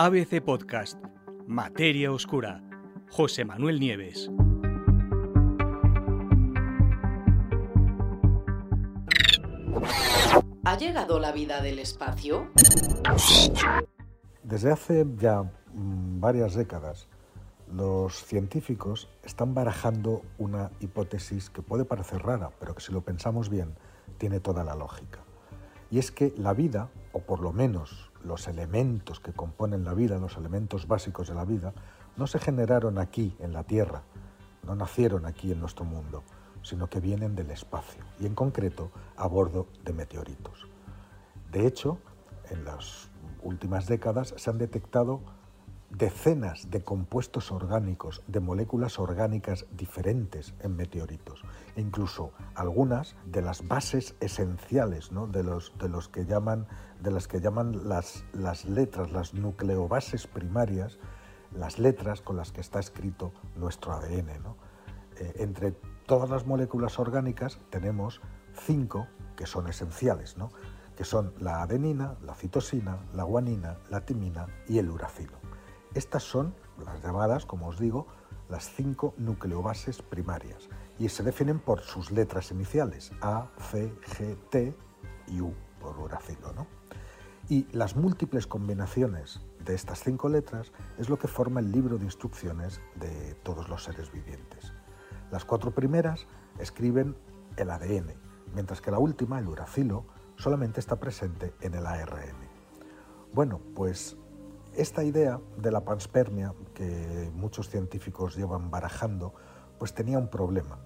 ABC Podcast, Materia Oscura, José Manuel Nieves. ¿Ha llegado la vida del espacio? Desde hace ya mm, varias décadas, los científicos están barajando una hipótesis que puede parecer rara, pero que si lo pensamos bien, tiene toda la lógica. Y es que la vida, o por lo menos los elementos que componen la vida, los elementos básicos de la vida, no se generaron aquí en la Tierra, no nacieron aquí en nuestro mundo, sino que vienen del espacio, y en concreto a bordo de meteoritos. De hecho, en las últimas décadas se han detectado decenas de compuestos orgánicos, de moléculas orgánicas diferentes en meteoritos, e incluso algunas de las bases esenciales, ¿no? de, los, que llaman, de las que llaman las, letras, las nucleobases primarias, las letras con las que está escrito nuestro ADN. Eh, entre todas las moléculas orgánicas tenemos cinco que son esenciales, que son la adenina, la citosina, la guanina, la timina y el uracilo. Estas son las llamadas, como os digo, las cinco nucleobases primarias y se definen por sus letras iniciales, A, C, G, T y U, por uracilo. ¿no? Y las múltiples combinaciones de estas cinco letras es lo que forma el libro de instrucciones de todos los seres vivientes. Las cuatro primeras escriben el ADN, mientras que la última, el uracilo, solamente está presente en el ARN. Bueno, pues esta idea de la panspermia que muchos científicos llevan barajando, pues tenía un problema,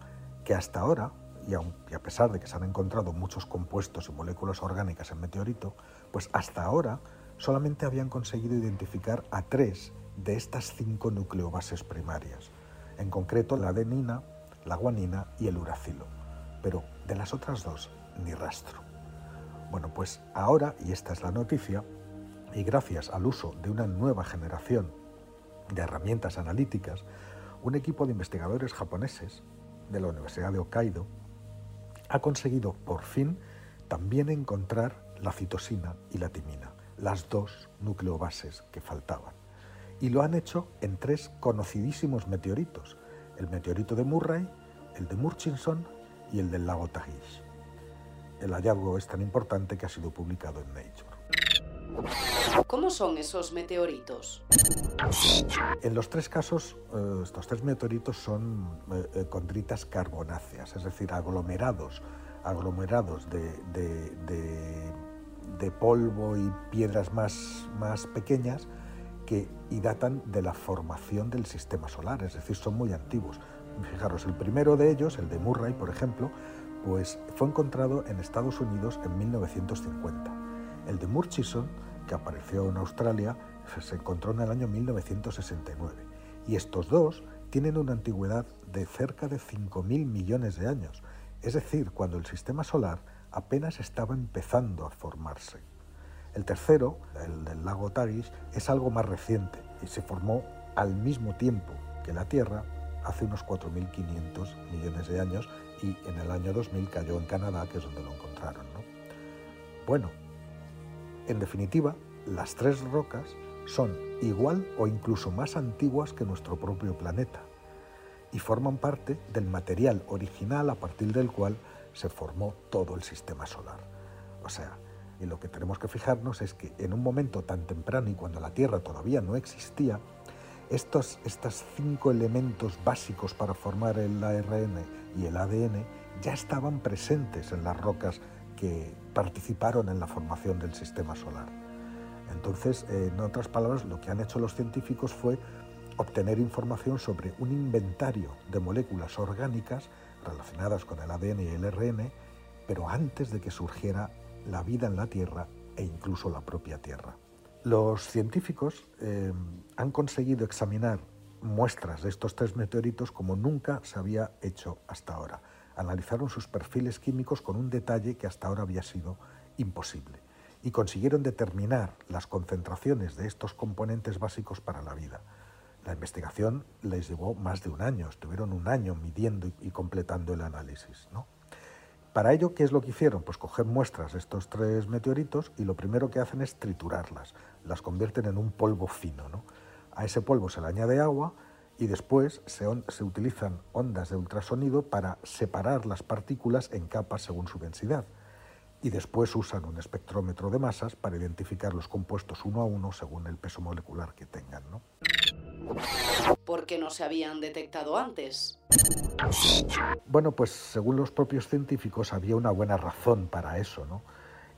que hasta ahora, y, a pesar de que se han encontrado muchos compuestos y moléculas orgánicas en meteorito, pues hasta ahora solamente habían conseguido identificar a tres de estas cinco nucleobases primarias, en concreto la adenina, la guanina y el uracilo, pero de las otras dos ni rastro. Bueno, pues ahora, y esta es la noticia, y gracias al uso de una nueva generación de herramientas analíticas, un equipo de investigadores japoneses de la Universidad de Hokkaido ha conseguido por fin también encontrar la citosina y la timina, las dos nucleobases que faltaban. Y lo han hecho en tres conocidísimos meteoritos, el meteorito de Murray, el de Murchison y el del lago Tagish. El hallazgo es tan importante que ha sido publicado en Nature. ¿Cómo son esos meteoritos? En los tres casos, eh, estos tres meteoritos son eh, eh, condritas carbonáceas, es decir, aglomerados, aglomerados de, de, polvo y piedras más, más pequeñas que y datan de la formación del sistema solar, es decir, son muy antiguos. Fijaros, el primero de ellos, el de Murray, por ejemplo, pues fue encontrado en Estados Unidos en 1950 el de Murchison, que apareció en Australia, se encontró en el año 1969. Y estos dos tienen una antigüedad de cerca de 5.000 millones de años, es decir, cuando el sistema solar apenas estaba empezando a formarse. El tercero, el del lago Tagish, es algo más reciente y se formó al mismo tiempo que la Tierra hace unos 4.500 millones de años y en el año 2000 cayó en Canadá, que es donde lo encontraron. Bueno, en definitiva, las tres rocas son igual o incluso más antiguas que nuestro propio planeta y forman parte del material original a partir del cual se formó todo el sistema solar. O sea, lo que tenemos que fijarnos es que en un momento tan temprano y cuando la Tierra todavía no existía, estos, estos cinco elementos básicos para formar el ARN y el ADN ya estaban presentes en las rocas que participaron en la formación del sistema solar. Entonces, en otras palabras, lo que han hecho los científicos fue obtener información sobre un inventario de moléculas orgánicas relacionadas con el ADN y el RN, pero antes de que surgiera la vida en la Tierra e incluso la propia Tierra. Los científicos eh, han conseguido examinar muestras de estos tres meteoritos como nunca se había hecho hasta ahora analizaron sus perfiles químicos con un detalle que hasta ahora había sido imposible y consiguieron determinar las concentraciones de estos componentes básicos para la vida. La investigación les llevó más de un año, estuvieron un año midiendo y completando el análisis. Para ello, ¿qué es lo que hicieron? Pues coger muestras de estos tres meteoritos y lo primero que hacen es triturarlas, las convierten en un polvo fino. ¿no? A ese polvo se le añade agua y después se, se, utilizan ondas de ultrasonido para separar las partículas en capas según su densidad. Y después usan un espectrómetro de masas para identificar los compuestos uno a uno según el peso molecular que tengan. ¿no? ¿Por qué no se habían detectado antes? Bueno, pues según los propios científicos había una buena razón para eso, ¿no?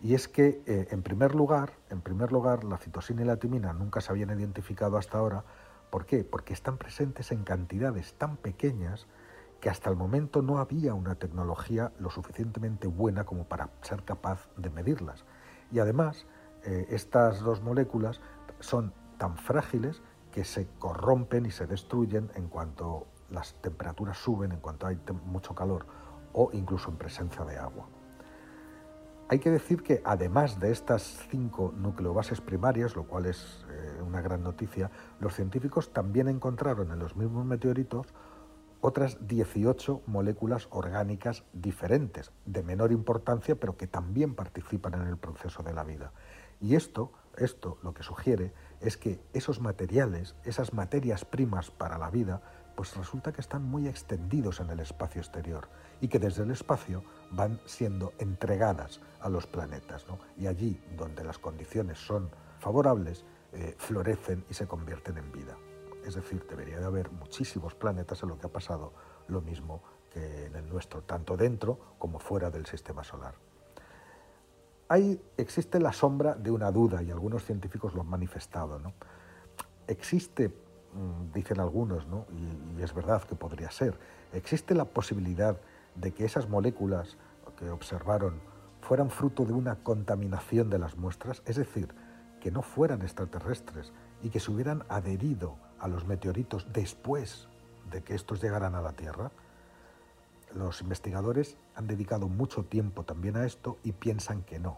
Y es que, eh, en primer lugar, en primer lugar, la citosina y la timina nunca se habían identificado hasta ahora. ¿Por qué? Porque están presentes en cantidades tan pequeñas que hasta el momento no había una tecnología lo suficientemente buena como para ser capaz de medirlas. Y además, eh, estas dos moléculas son tan frágiles que se corrompen y se destruyen en cuanto las temperaturas suben, en cuanto hay mucho calor o incluso en presencia de agua. Hay que decir que además de estas cinco nucleobases primarias, lo cual es eh, una gran noticia, los científicos también encontraron en los mismos meteoritos otras 18 moléculas orgánicas diferentes, de menor importancia, pero que también participan en el proceso de la vida. Y esto, esto lo que sugiere es que esos materiales, esas materias primas para la vida, pues resulta que están muy extendidos en el espacio exterior y que desde el espacio van siendo entregadas a los planetas. Y allí, donde las condiciones son favorables, eh, florecen y se convierten en vida. Es decir, debería de haber muchísimos planetas en lo que ha pasado lo mismo que en el nuestro, tanto dentro como fuera del sistema solar. Hay, existe la sombra de una duda y algunos científicos lo han manifestado. ¿no? Existe, mm, dicen algunos, ¿no? y, y es verdad que podría ser, existe la posibilidad de que esas moléculas que observaron fueran fruto de una contaminación de las muestras, es decir, que no fueran extraterrestres y que se hubieran adherido a los meteoritos después de que estos llegaran a la Tierra los investigadores han dedicado mucho tiempo también a esto y piensan que no.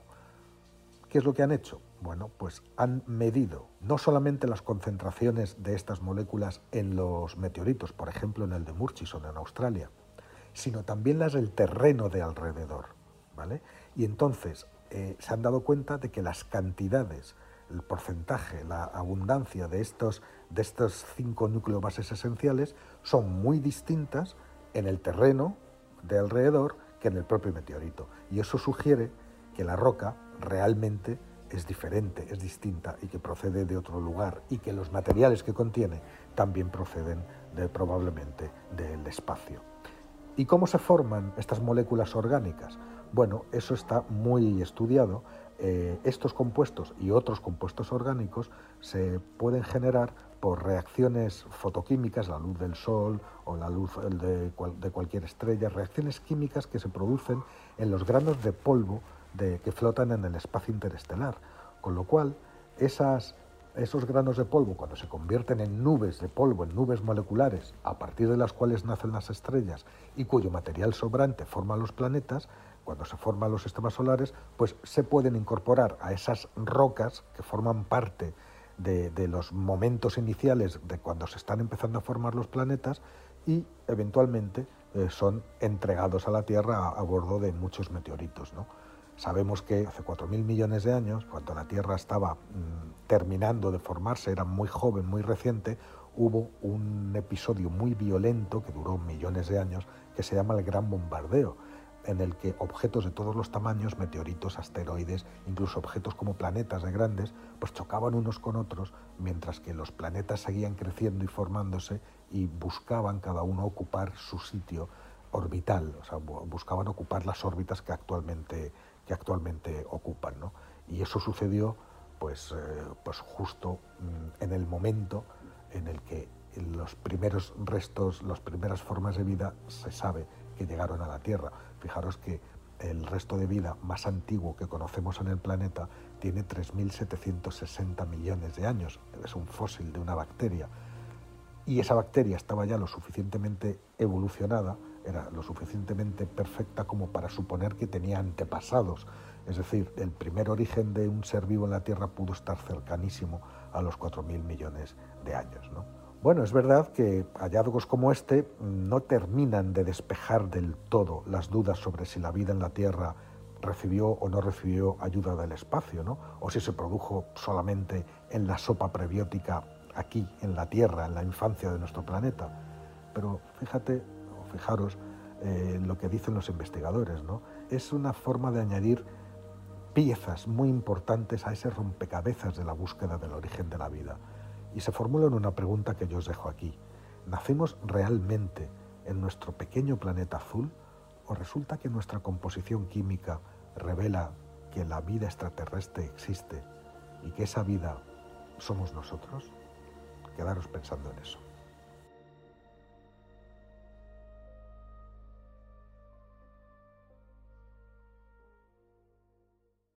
¿Qué es lo que han hecho? Bueno, pues han medido no solamente las concentraciones de estas moléculas en los meteoritos, por ejemplo en el de Murchison en Australia, sino también las del terreno de alrededor. ¿vale? Y entonces eh, se han dado cuenta de que las cantidades, el porcentaje, la abundancia de estos, de estos cinco nucleobases esenciales son muy distintas en el terreno de alrededor que en el propio meteorito. Y eso sugiere que la roca realmente es diferente, es distinta y que procede de otro lugar y que los materiales que contiene también proceden de, probablemente del espacio. ¿Y cómo se forman estas moléculas orgánicas? Bueno, eso está muy estudiado. Eh, estos compuestos y otros compuestos orgánicos se pueden generar por reacciones fotoquímicas, la luz del sol o la luz de, cualquier estrella, reacciones químicas que se producen en los granos de polvo que flotan en el espacio interestelar. Con lo cual, esos granos de polvo, cuando se convierten en nubes de polvo, en nubes moleculares, a partir de las cuales nacen las estrellas y cuyo material sobrante forma los planetas, cuando se forman los sistemas solares, pues se pueden incorporar a esas rocas que forman parte de, los momentos iniciales de cuando se están empezando a formar los planetas y eventualmente eh, son entregados a la Tierra a, bordo de muchos meteoritos. Sabemos que hace 4.000 millones de años, cuando la Tierra estaba mm, terminando de formarse, era muy joven, muy reciente, hubo un episodio muy violento que duró millones de años que se llama el Gran Bombardeo en el que objetos de todos los tamaños, meteoritos, asteroides, incluso objetos como planetas de grandes, pues chocaban unos con otros, mientras que los planetas seguían creciendo y formándose y buscaban cada uno ocupar su sitio orbital, o sea, buscaban ocupar las órbitas que actualmente, que actualmente ocupan. Y eso sucedió pues, eh, pues justo mm, en el momento en el que los primeros restos, las primeras formas de vida se sabe que llegaron a la Tierra. Fijaros que el resto de vida más antiguo que conocemos en el planeta tiene 3.760 millones de años. Es un fósil de una bacteria. Y esa bacteria estaba ya lo suficientemente evolucionada, era lo suficientemente perfecta como para suponer que tenía antepasados. Es decir, el primer origen de un ser vivo en la Tierra pudo estar cercanísimo a los 4.000 millones de años. ¿no? Bueno, es verdad que hallazgos como este no terminan de despejar del todo las dudas sobre si la vida en la Tierra recibió o no recibió ayuda del espacio, ¿no? o si se produjo solamente en la sopa prebiótica aquí, en la Tierra, en la infancia de nuestro planeta. Pero fíjate, o fijaros, eh, lo que dicen los investigadores, ¿no? Es una forma de añadir piezas muy importantes a ese rompecabezas de la búsqueda del origen de la vida. Y se formulan una pregunta que yo os dejo aquí. ¿Nacemos realmente en nuestro pequeño planeta azul o resulta que nuestra composición química revela que la vida extraterrestre existe y que esa vida somos nosotros? Quedaros pensando en eso.